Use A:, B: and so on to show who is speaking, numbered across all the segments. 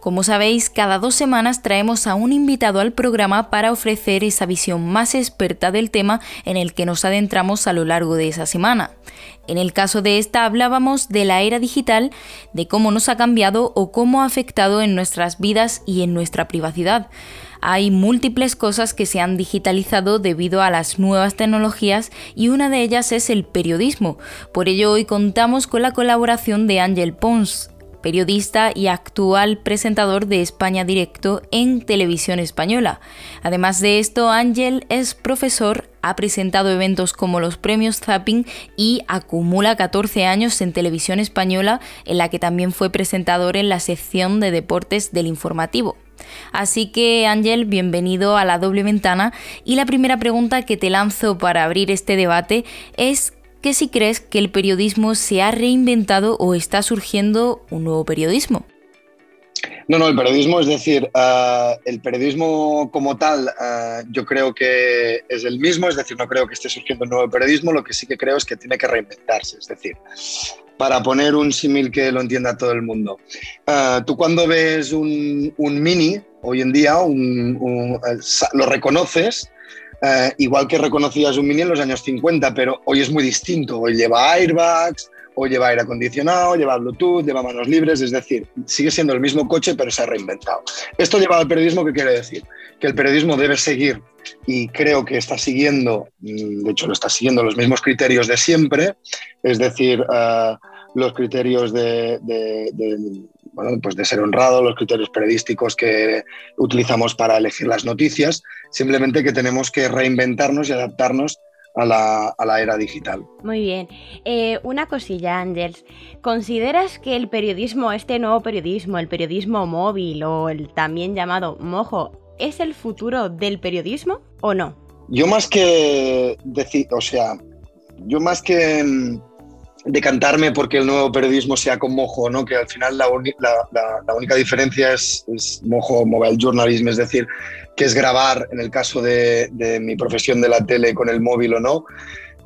A: Como sabéis, cada dos semanas traemos a un invitado al programa para ofrecer esa visión más experta del tema en el que nos adentramos a lo largo de esa semana. En el caso de esta hablábamos de la era digital, de cómo nos ha cambiado o cómo ha afectado en nuestras vidas y en nuestra privacidad. Hay múltiples cosas que se han digitalizado debido a las nuevas tecnologías y una de ellas es el periodismo. Por ello hoy contamos con la colaboración de Ángel Pons, periodista y actual presentador de España Directo en Televisión Española. Además de esto, Ángel es profesor, ha presentado eventos como los premios Zapping y acumula 14 años en Televisión Española, en la que también fue presentador en la sección de deportes del informativo. Así que Ángel, bienvenido a la doble ventana y la primera pregunta que te lanzo para abrir este debate es que si crees que el periodismo se ha reinventado o está surgiendo un nuevo periodismo.
B: No, no, el periodismo, es decir, eh, el periodismo como tal, eh, yo creo que es el mismo, es decir, no creo que esté surgiendo un nuevo periodismo, lo que sí que creo es que tiene que reinventarse, es decir, para poner un símil que lo entienda todo el mundo. Eh, tú cuando ves un, mini, hoy en día, lo reconoces, eh, igual que reconocías un Mini en los años 50, pero hoy es muy distinto. Hoy lleva airbags, hoy lleva aire acondicionado, lleva Bluetooth, lleva manos libres, es decir, sigue siendo el mismo coche, pero se ha reinventado. Esto lleva al periodismo, ¿qué quiere decir? Que el periodismo debe seguir, y creo que está siguiendo, mm, de hecho lo está siguiendo los mismos criterios de siempre, es decir, eh, los criterios de, bueno, pues de ser honrado, los criterios periodísticos que utilizamos para elegir las noticias, simplemente que tenemos que reinventarnos y adaptarnos a la, era digital.
C: Muy bien. Eh, una cosilla, Ángels. ¿Consideras que el periodismo, este nuevo periodismo, el periodismo móvil o el también llamado mojo, es el futuro del periodismo o no?
B: Yo más que decir, o sea, yo más que mm, decantarme porque el nuevo periodismo sea con mojo, ¿no? que al final la, única diferencia es, mojo mobile journalism, es decir, que es grabar en el caso de, mi profesión de la tele con el móvil o no.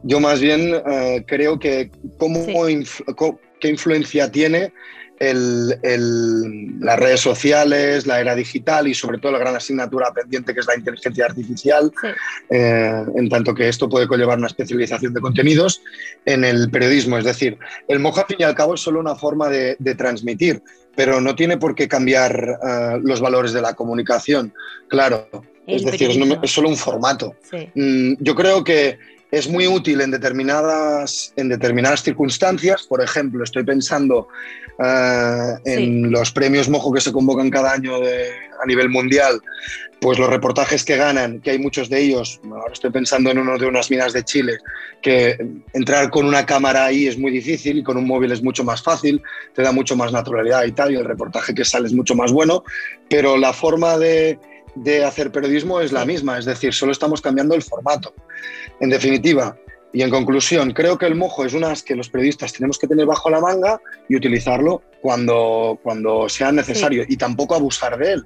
B: Yo más bien eh, creo que cómo, qué influencia tiene el, las redes sociales, la era digital y sobre todo la gran asignatura pendiente que es la inteligencia artificial, eh, en tanto que esto puede conllevar una especialización de contenidos en el periodismo. Es decir, el moja al fin y al cabo es solo una forma de, transmitir, pero no tiene por qué cambiar eh, los valores de la comunicación. Claro, es decir, es, solo un formato. Mm, yo creo que es muy útil en determinadas, en determinadas circunstancias. Por ejemplo, estoy pensando eh, en los premios Mojo que se convocan cada año a nivel mundial, pues los reportajes que ganan, que hay muchos de ellos, ahora estoy pensando en uno de unas minas de Chile, que entrar con una cámara ahí es muy difícil y con un móvil es mucho más fácil, te da mucho más naturalidad y tal, y el reportaje que sale es mucho más bueno, pero la forma de de hacer periodismo es la misma, es decir, solo estamos cambiando el formato. En definitiva, y en conclusión, creo que el mojo es una que los periodistas tenemos que tener bajo la manga y utilizarlo cuando, cuando sea necesario y tampoco abusar de él.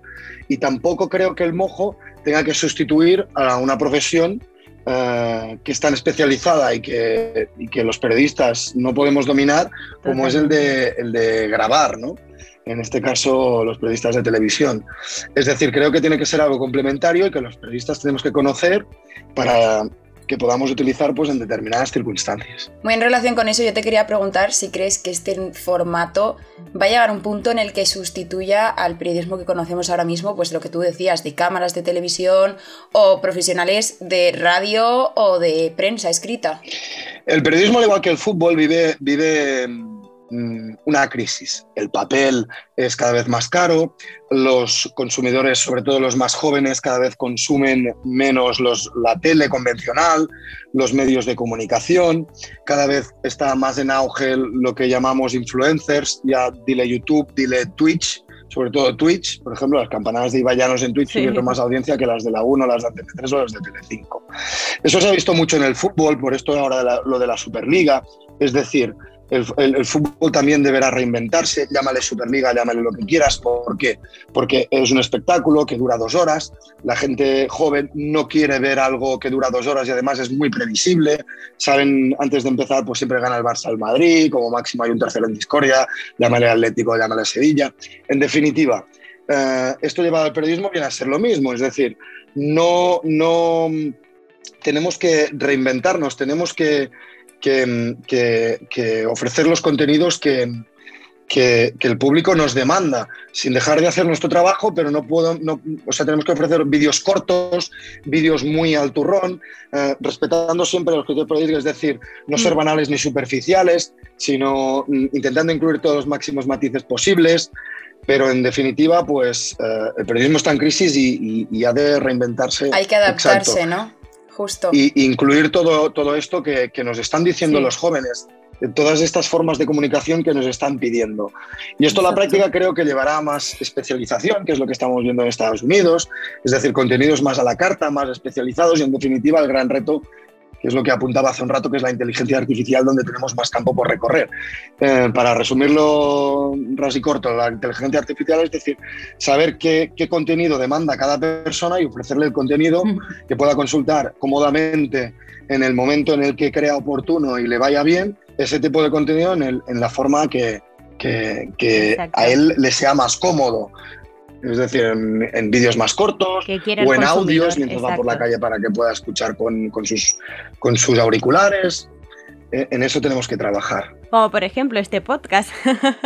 B: Y tampoco creo que el mojo tenga que sustituir a una profesión eh, que es tan especializada y que, y que, los periodistas no podemos dominar como es el de, el de grabar, ¿no? En este caso los periodistas de televisión. Es decir, creo que tiene que ser algo complementario y que los periodistas tenemos que conocer para que podamos utilizar pues, en determinadas circunstancias.
D: Muy en relación con eso, yo te quería preguntar si crees que este formato va a llegar a un punto en el que sustituya al periodismo que conocemos ahora mismo, pues lo que tú decías, de cámaras de televisión o profesionales de radio o de prensa escrita.
B: El periodismo, al igual que el fútbol, vive, vive una crisis. El papel es cada vez más caro, los consumidores, sobre todo los más jóvenes, cada vez consumen menos los, la tele convencional, los medios de comunicación, cada vez está más en auge lo que llamamos influencers, ya dile YouTube, dile Twitch, sobre todo Twitch, por ejemplo, las campanadas de Ibayanos en Twitch tuvieron más audiencia que las de la 1, las de Antena 3 o las de Telecinco. Eso se ha visto mucho en el fútbol, por esto ahora lo de la Superliga, es decir, el, fútbol también deberá reinventarse, llámale Superliga, llámale lo que quieras. ¿Por qué? Porque es un espectáculo que dura dos horas, la gente joven no quiere ver algo que dura dos horas y además es muy previsible. Saben, antes de empezar, pues siempre gana el Barça al Madrid, como máximo hay un tercero en discordia, llámale Atlético, llámale Sevilla. En definitiva, eh, esto llevado al periodismo viene a ser lo mismo, es decir, no, no tenemos que reinventarnos, tenemos que que, ofrecer los contenidos que, que, el público nos demanda, sin dejar de hacer nuestro trabajo, pero no puedo, no, o sea, tenemos que ofrecer vídeos cortos, vídeos muy al turrón, eh, respetando siempre los criterios periodísticos, es decir, no ser mm. banales ni superficiales, sino mm, intentando incluir todos los máximos matices posibles, pero en definitiva, pues eh, el periodismo está en crisis y, ha de reinventarse.
D: Hay que adaptarse, ¿no?
B: Y incluir todo, todo esto que, nos están diciendo los jóvenes, todas estas formas de comunicación que nos están pidiendo. Y esto la práctica creo que llevará a más especialización, que es lo que estamos viendo en Estados Unidos, es decir, contenidos más a la carta, más especializados y en definitiva el gran reto que es lo que apuntaba hace un rato, que es la inteligencia artificial, donde tenemos más campo por recorrer. Eh, para resumirlo ras y corto, la inteligencia artificial es decir, saber qué, qué, contenido demanda cada persona y ofrecerle el contenido que pueda consultar cómodamente en el momento en el que crea oportuno y le vaya bien, ese tipo de contenido en, el, en la forma que, que, que a él le sea más cómodo es decir, en, vídeos más cortos o en audios mientras va por la calle para que pueda escuchar con, sus, con sus auriculares. E, en eso tenemos que trabajar.
C: Como por ejemplo este podcast.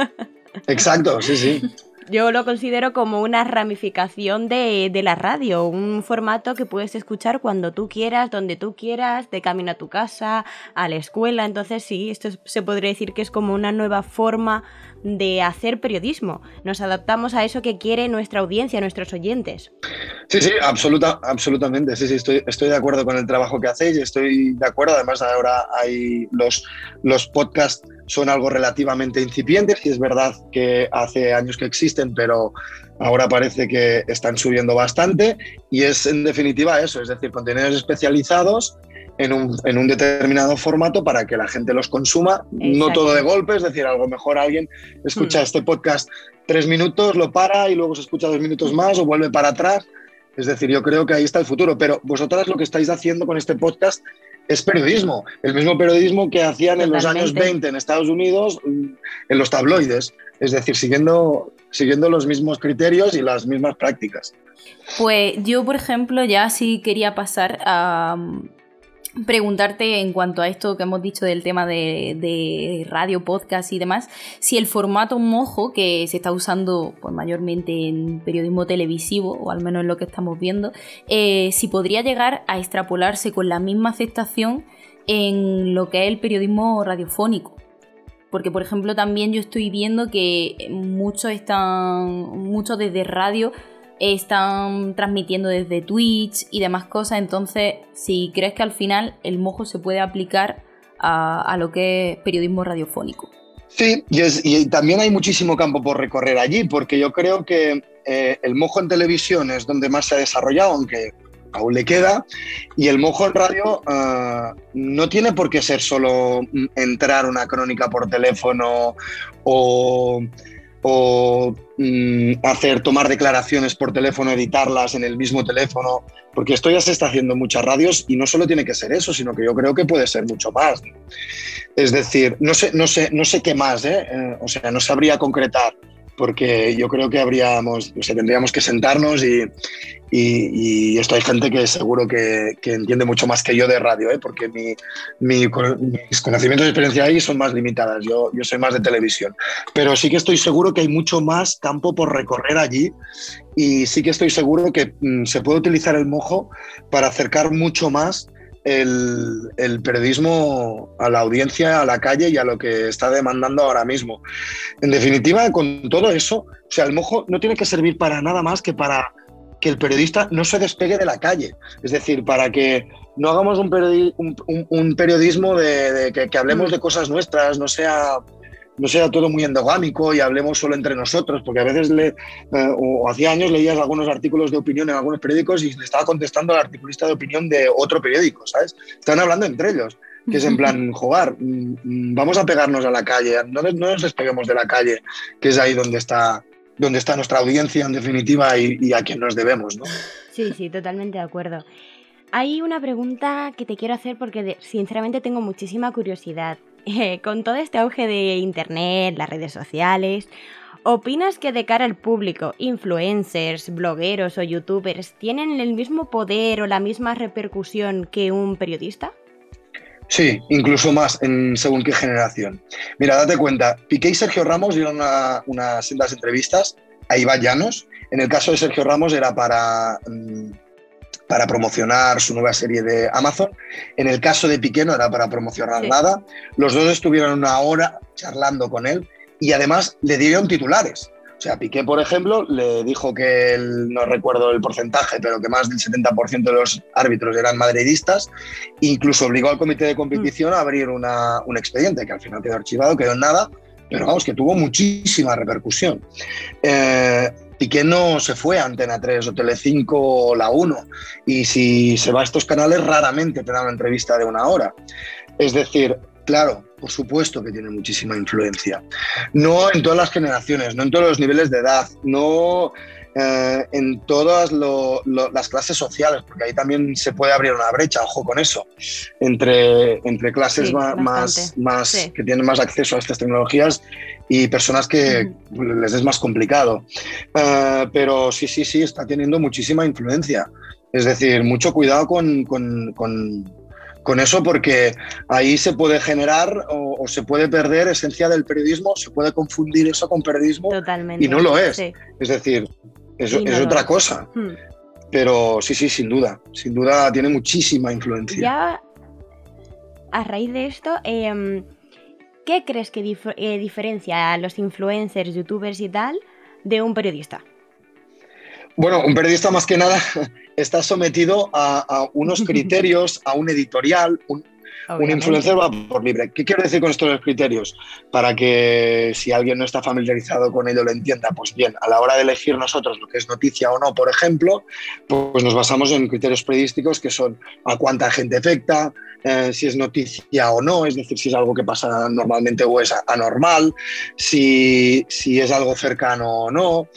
B: Exacto, sí, sí.
C: Yo lo considero como una ramificación de, de, la radio, un formato que puedes escuchar cuando tú quieras, donde tú quieras, de camino a tu casa, a la escuela. Entonces sí, esto se podría decir que es como una nueva forma de hacer periodismo. Nos adaptamos a eso que quiere nuestra audiencia, nuestros oyentes.
B: Sí, sí, absoluta, absolutamente. Sí, sí, estoy, estoy de acuerdo con el trabajo que hacéis, estoy de acuerdo. Además, ahora hay los, los podcasts son algo relativamente incipientes y es verdad que hace años que existen, pero ahora parece que están subiendo bastante y es en definitiva eso, es decir, contenidos especializados en un, determinado formato para que la gente los consuma, no todo de golpe, es decir, algo mejor alguien escucha hmm. este podcast tres minutos, lo para y luego se escucha dos minutos más o vuelve para atrás. Es decir, yo creo que ahí está el futuro, pero vosotras lo que estáis haciendo con este podcast es periodismo, el mismo periodismo que hacían en los años 20 en Estados Unidos en los tabloides, es decir, siguiendo, siguiendo los mismos criterios y las mismas prácticas.
A: Pues yo, por ejemplo, ya sí quería pasar a, preguntarte en cuanto a esto que hemos dicho del tema de, radio, podcast y demás, si el formato mojo que se está usando pues, mayormente en periodismo televisivo, o al menos en lo que estamos viendo, eh, si podría llegar a extrapolarse con la misma aceptación en lo que es el periodismo radiofónico. Porque, por ejemplo, también yo estoy viendo que muchos están, muchos desde radio están transmitiendo desde Twitch y demás cosas, entonces si crees que al final el mojo se puede aplicar a, lo que es periodismo radiofónico.
B: Sí, y, también hay muchísimo campo por recorrer allí, porque yo creo que eh, el mojo en televisión es donde más se ha desarrollado, aunque aún le queda, y el mojo en radio eh, no tiene por qué ser solo entrar una crónica por teléfono o o mm, hacer, tomar declaraciones por teléfono, editarlas en el mismo teléfono, porque esto ya se está haciendo en muchas radios y no solo tiene que ser eso, sino que yo creo que puede ser mucho más. Es decir, no sé, no sé, no sé qué más, ¿eh? Eh, o sea, no sabría concretar porque yo creo que habríamos, o sea, tendríamos que sentarnos y, y, esto hay gente que seguro que, que, entiende mucho más que yo de radio, ¿eh? porque mi, mis conocimientos y experiencia ahí son más limitadas, yo, yo soy más de televisión, pero sí que estoy seguro que hay mucho más campo por recorrer allí y sí que estoy seguro que mm, se puede utilizar el mojo para acercar mucho más el, periodismo a la audiencia, a la calle y a lo que está demandando ahora mismo. En definitiva, con todo eso, o sea, el mojo no tiene que servir para nada más que para que el periodista no se despegue de la calle. Es decir, para que no hagamos un, periodismo de, que, hablemos de cosas nuestras, no sea no sea todo muy endogámico y hablemos solo entre nosotros, porque a veces, le, eh, o hacía años leías algunos artículos de opinión en algunos periódicos y le estaba contestando al articulista de opinión de otro periódico, ¿sabes? Están hablando entre ellos, que es en plan, jugar, mm, vamos a pegarnos a la calle, no, no nos despeguemos de la calle, que es ahí donde está, donde está nuestra audiencia en definitiva y, a quien nos debemos, ¿no?
C: Sí, sí, totalmente de acuerdo. Hay una pregunta que te quiero hacer porque sinceramente tengo muchísima curiosidad. Con todo este auge de Internet, las redes sociales, ¿opinas que de cara al público, influencers, blogueros o youtubers tienen el mismo poder o la misma repercusión que un periodista?
B: Sí, incluso más en según qué generación. Mira, date cuenta, Piqué y Sergio Ramos dieron unas sendas entrevistas a Iván Llanos. En el caso de Sergio Ramos era para, mm, para promocionar su nueva serie de Amazon. En el caso de Piqué no era para promocionar nada. Los dos estuvieron una hora charlando con él y además le dieron titulares. O sea, Piqué, por ejemplo, le dijo que, no recuerdo el porcentaje, pero que más del 70% de los árbitros eran madridistas, incluso obligó al comité de competición a abrir un expediente, que al final quedó archivado, quedó en nada, pero vamos, que tuvo muchísima repercusión. Eh, Piqué no se fue a Antena 3 o Telecinco o La 1, y si se va a estos canales raramente te da una entrevista de una hora. Es decir, Claro, por supuesto que tiene muchísima influencia. No en todas las generaciones, no en todos los niveles de edad, no eh, en todas las clases sociales, porque ahí también se puede abrir una brecha, ojo con eso, entre, entre clases más, más que tienen más acceso a estas tecnologías y personas que les es más complicado. Eh, pero sí, sí, sí, está teniendo muchísima influencia. Es decir, mucho cuidado con con eso porque ahí se puede generar o, se puede perder esencia del periodismo, se puede confundir eso con periodismo y no lo es. Es decir, eso es otra cosa. Hmm. Pero sí, sí, sin duda, sin duda tiene muchísima influencia.
C: Ya a raíz de esto, em, ¿qué crees que eh, diferencia a los influencers, youtubers y tal de un periodista?
B: Bueno, un periodista más que nada está sometido a, unos criterios, a un editorial, un, influencer va por libre. ¿Qué quiero decir con estos criterios? Para que si alguien no está familiarizado con ello lo entienda, pues bien, a la hora de elegir nosotros lo que es noticia o no, por ejemplo, pues nos basamos en criterios periodísticos que son a cuánta gente afecta, eh, si es noticia o no, es decir, si es algo que pasa normalmente o es anormal, si, si es algo cercano o no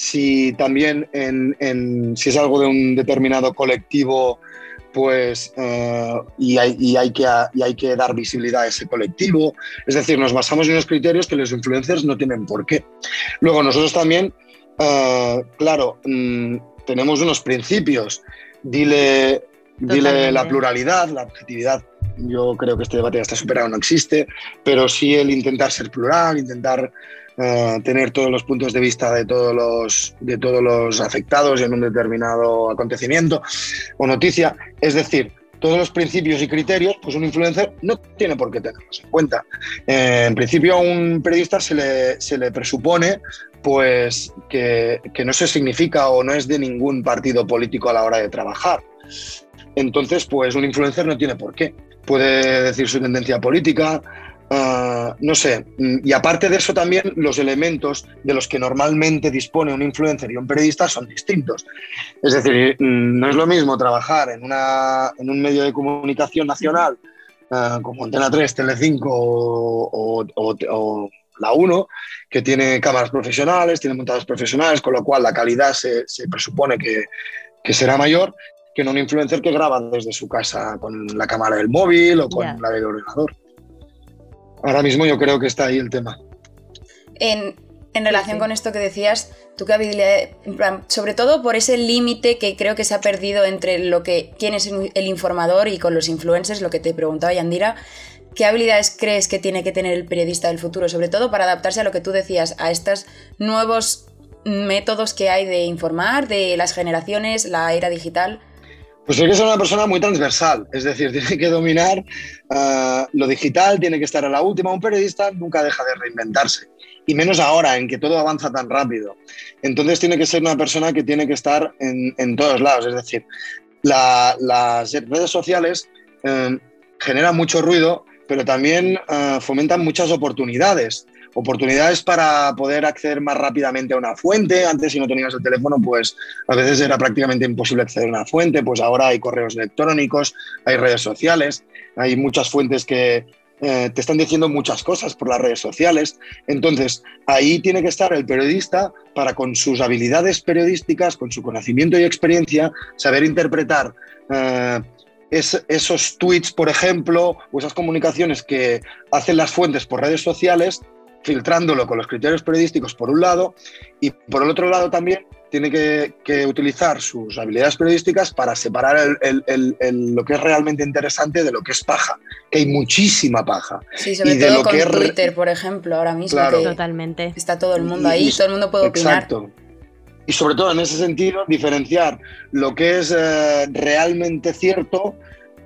B: si también en, si es algo de un determinado colectivo, pues eh, y, hay, que, hay que dar visibilidad a ese colectivo. Es decir, nos basamos en unos criterios que los influencers no tienen por qué. Luego nosotros también, eh, claro, mm, tenemos unos principios. Dile, dile la pluralidad, la objetividad. Yo creo que este debate ya está superado, no existe, pero sí el intentar ser plural, intentar tener todos los puntos de vista de todos los, de todos los afectados en un determinado acontecimiento o noticia. Es decir, todos los principios y criterios, pues un influencer no tiene por qué tenerlos en cuenta. Eh, en principio a un periodista se le, se le presupone pues, que, que no se significa o no es de ningún partido político a la hora de trabajar. Entonces, pues un influencer no tiene por qué. Puede decir su tendencia política, Ah, no sé, mm, y aparte de eso también los elementos de los que normalmente dispone un influencer y un periodista son distintos. Es decir, mm, no es lo mismo trabajar en, una, en un medio de comunicación nacional ah, como Antena 3, Telecinco o, o, la 1, que tiene cámaras profesionales, tiene montadas profesionales, con lo cual la calidad se, se presupone que, que será mayor que en un influencer que graba desde su casa con la cámara del móvil o con la del ordenador. Ahora mismo yo creo que está ahí el tema.
D: En, relación con esto que decías, tú qué habilidad, sobre todo por ese límite que creo que se ha perdido entre lo que quién es el informador y con los influencers, lo que te preguntaba Yandira, ¿qué habilidades crees que tiene que tener el periodista del futuro, sobre todo para adaptarse a lo que tú decías, a estos nuevos métodos que hay de informar, de las generaciones, la era digital?
B: Pues hay que ser una persona muy transversal, es decir, tiene que dominar ah, lo digital, tiene que estar a la última. Un periodista nunca deja de reinventarse, y menos ahora, en que todo avanza tan rápido. Entonces tiene que ser una persona que tiene que estar en, todos lados, es decir, las redes sociales eh, generan mucho ruido, pero también eh, fomentan muchas oportunidades oportunidades para poder acceder más rápidamente a una fuente. Antes, si no tenías el teléfono, pues a veces era prácticamente imposible acceder a una fuente. Pues ahora hay correos electrónicos, hay redes sociales, hay muchas fuentes que eh, te están diciendo muchas cosas por las redes sociales. Entonces, ahí tiene que estar el periodista para, con sus habilidades periodísticas, con su conocimiento y experiencia, saber interpretar. Eh, esos tweets, por ejemplo, o esas comunicaciones que hacen las fuentes por redes sociales, filtrándolo con los criterios periodísticos por un lado, y por el otro lado también tiene que, utilizar sus habilidades periodísticas para separar lo que es realmente interesante de lo que es paja, que hay muchísima paja.
D: Sí, sobre todo con Twitter, por ejemplo, ahora mismo.
C: Claro. Totalmente.
D: Está todo el mundo ahí, todo el mundo puede opinar. Exacto.
B: Y sobre todo en ese sentido, diferenciar lo que es eh, realmente cierto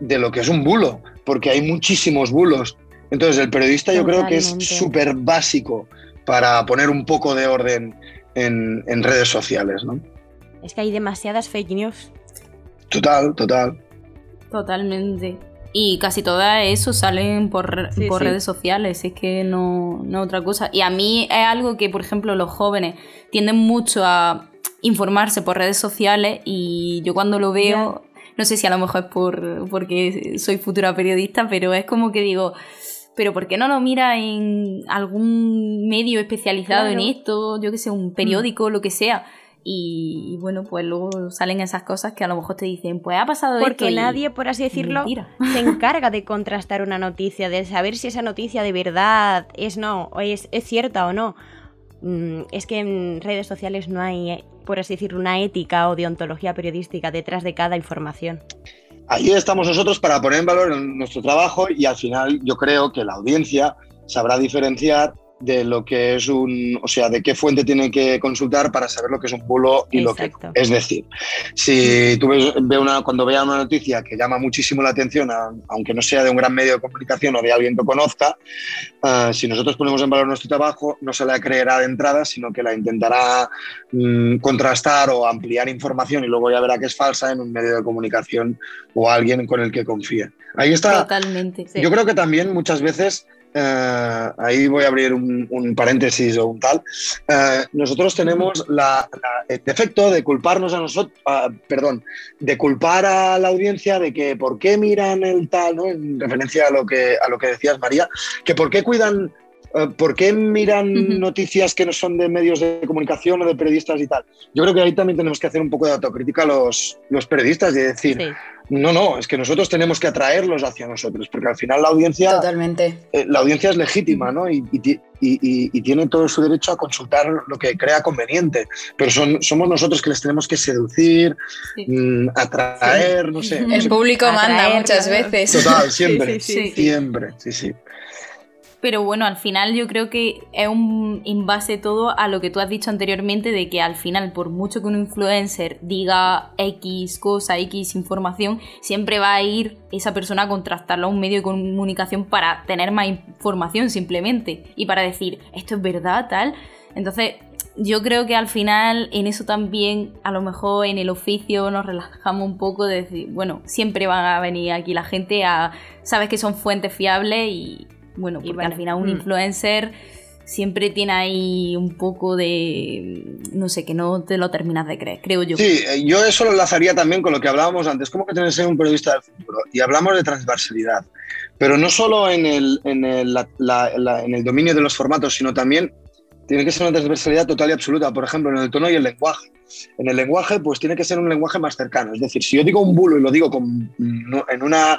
B: de lo que es un bulo, porque hay muchísimos bulos. Entonces, el periodista yo creo que es súper básico para poner un poco de orden en, redes sociales, ¿no?
C: Es que hay demasiadas fake news.
B: Total, total.
A: Totalmente. Y casi todas eso salen por, por redes sociales, es que no, no otra cosa. Y a mí es algo que, por ejemplo, los jóvenes tienden mucho a informarse por redes sociales y yo cuando lo veo, no sé si a lo mejor es por, porque soy futura periodista, pero es como que digo, pero ¿por qué no lo mira en algún medio especializado en esto? Yo que sé, un periódico, lo que sea. Y, bueno, pues luego salen esas cosas que a lo mejor te dicen, pues ha pasado
C: Porque nadie, por así decirlo, se encarga de contrastar una noticia, de saber si esa noticia de verdad es no, o es, es cierta o no. Mm, es que en redes sociales no hay, por así decirlo, una ética o deontología periodística detrás de cada información.
B: Ahí estamos nosotros para poner en valor nuestro trabajo y al final yo creo que la audiencia sabrá diferenciar de lo que es un, o sea, de qué fuente tiene que consultar para saber lo que es un bulo y lo que Es decir, si tú ves, ve una, cuando vea una noticia que llama muchísimo la atención, aunque no sea de un gran medio de comunicación o de alguien que conozca, ah, si nosotros ponemos en valor nuestro trabajo, no se la creerá de entrada, sino que la intentará mm, contrastar o ampliar información y luego ya verá que es falsa en un medio de comunicación o alguien con el que confíe. Ahí está.
A: Totalmente.
B: Yo creo que también muchas veces eh, ahí voy a abrir un, paréntesis o un tal, eh, nosotros tenemos la, el defecto de culparnos a nosotros, perdón, de culpar a la audiencia de que por qué miran el tal, ¿no? en referencia a lo que, a lo que decías María, que por qué cuidan ¿por qué miran noticias que no son de medios de comunicación o de periodistas y tal? Yo creo que ahí también tenemos que hacer un poco de autocrítica los, los periodistas y decir, no, no, es que nosotros tenemos que atraerlos hacia nosotros, porque al final la audiencia...
D: Totalmente.
B: Eh, la audiencia es legítima, ¿no? Y, tiene todo su derecho a consultar lo que crea conveniente, pero son, somos nosotros que les tenemos que seducir, mm, atraer, no sé.
D: El público manda muchas veces.
B: Total, siempre, siempre, sí, sí.
A: Pero bueno, al final yo creo que es un base todo a lo que tú has dicho anteriormente de que al final, por mucho que un influencer diga X cosa, X información, siempre va a ir esa persona a contrastarlo a un medio de comunicación para tener más información simplemente y para decir esto es verdad, tal. Entonces, yo creo que al final en eso también, a lo mejor en el oficio nos relajamos un poco de decir, bueno, siempre van a venir aquí la gente a, sabes que son fuentes fiables y, bueno, porque al final un mm. influencer siempre tiene ahí un poco de, no sé, que no te lo terminas de creer, creo yo.
B: Sí, eh, yo eso lo enlazaría también con lo que hablábamos antes, como que tienes que ser un periodista del futuro. Y hablamos de transversalidad, pero no solo en el, en el, en el dominio de los formatos, sino también tiene que ser una transversalidad total y absoluta, por ejemplo, en el tono y el lenguaje. En el lenguaje, pues tiene que ser un lenguaje más cercano. Es decir, si yo digo un bulo y lo digo con, en, una,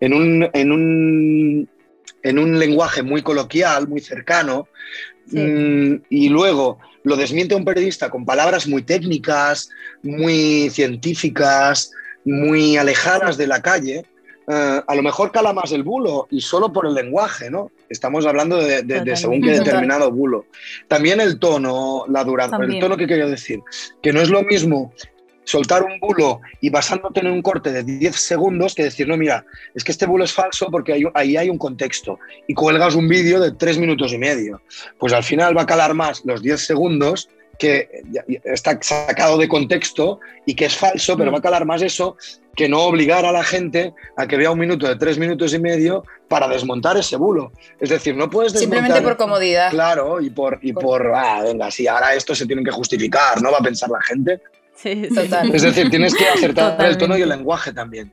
B: en, un, en un en un lenguaje muy coloquial, muy cercano, mm, y luego lo desmiente un periodista con palabras muy técnicas, muy científicas, muy alejadas de la calle, eh, a lo mejor cala más el bulo y solo por el lenguaje, ¿no? Estamos hablando de, según qué determinado bulo. También el tono, la duración, el tono que quería decir, que no es lo mismo soltar un bulo y basándote en un corte de 10 segundos que decir, no, mira, es que este bulo es falso porque ahí hay un contexto y cuelgas un vídeo de 3 minutos y medio. Pues al final va a calar más los 10 segundos que está sacado de contexto y que es falso, pero mm. va a calar más eso que no obligar a la gente a que vea un minuto de tres minutos y medio para desmontar ese bulo. Es decir, no puedes
D: desmontar... Simplemente por comodidad.
B: Claro, y por, y por, ah, venga, si ahora esto se tiene que justificar, ¿no? Va a pensar la gente.
C: Sí, total.
B: Es decir, tienes que acertar el tono y el lenguaje también.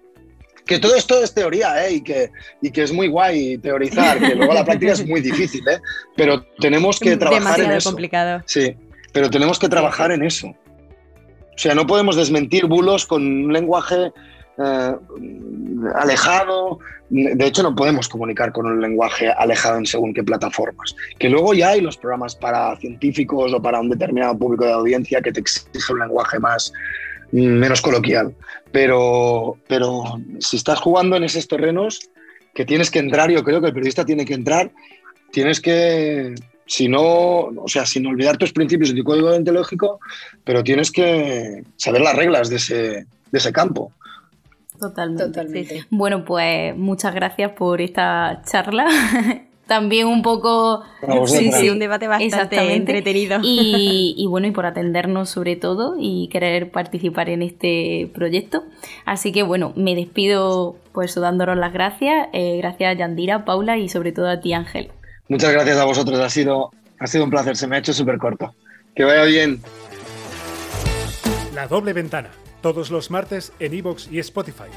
B: Que todo esto es teoría, ¿eh? Y que, y que es muy guay teorizar, que luego la práctica es muy difícil, ¿eh? Pero tenemos que trabajar en eso.
C: complicado.
B: Sí, pero tenemos que trabajar en eso. O sea, no podemos desmentir bulos con un lenguaje eh, alejado. De hecho, no podemos comunicar con un lenguaje alejado en según qué plataformas. Que luego ya hay los programas para científicos o para un determinado público de audiencia que te exige un lenguaje más menos coloquial. Pero, pero si estás jugando en esos terrenos que tienes que entrar, yo creo que el periodista tiene que entrar, tienes que si no, o sea, sin olvidar tus principios y tu código deontológico, pero tienes que saber las reglas de ese, de ese campo.
A: Totalmente. Bueno, pues muchas gracias por esta charla. También un poco...
C: Sí, sí, un debate bastante entretenido.
A: Y, y, bueno, y por atendernos sobre todo y querer participar en este proyecto. Así que bueno, me despido pues dándonos las gracias. Eh, gracias a Yandira, Paula y sobre todo a ti, Ángel.
B: Muchas gracias a vosotros, ha sido, ha sido un placer, se me ha hecho súper corto. Que vaya bien.
E: La doble ventana, todos los martes en iVoox y Spotify.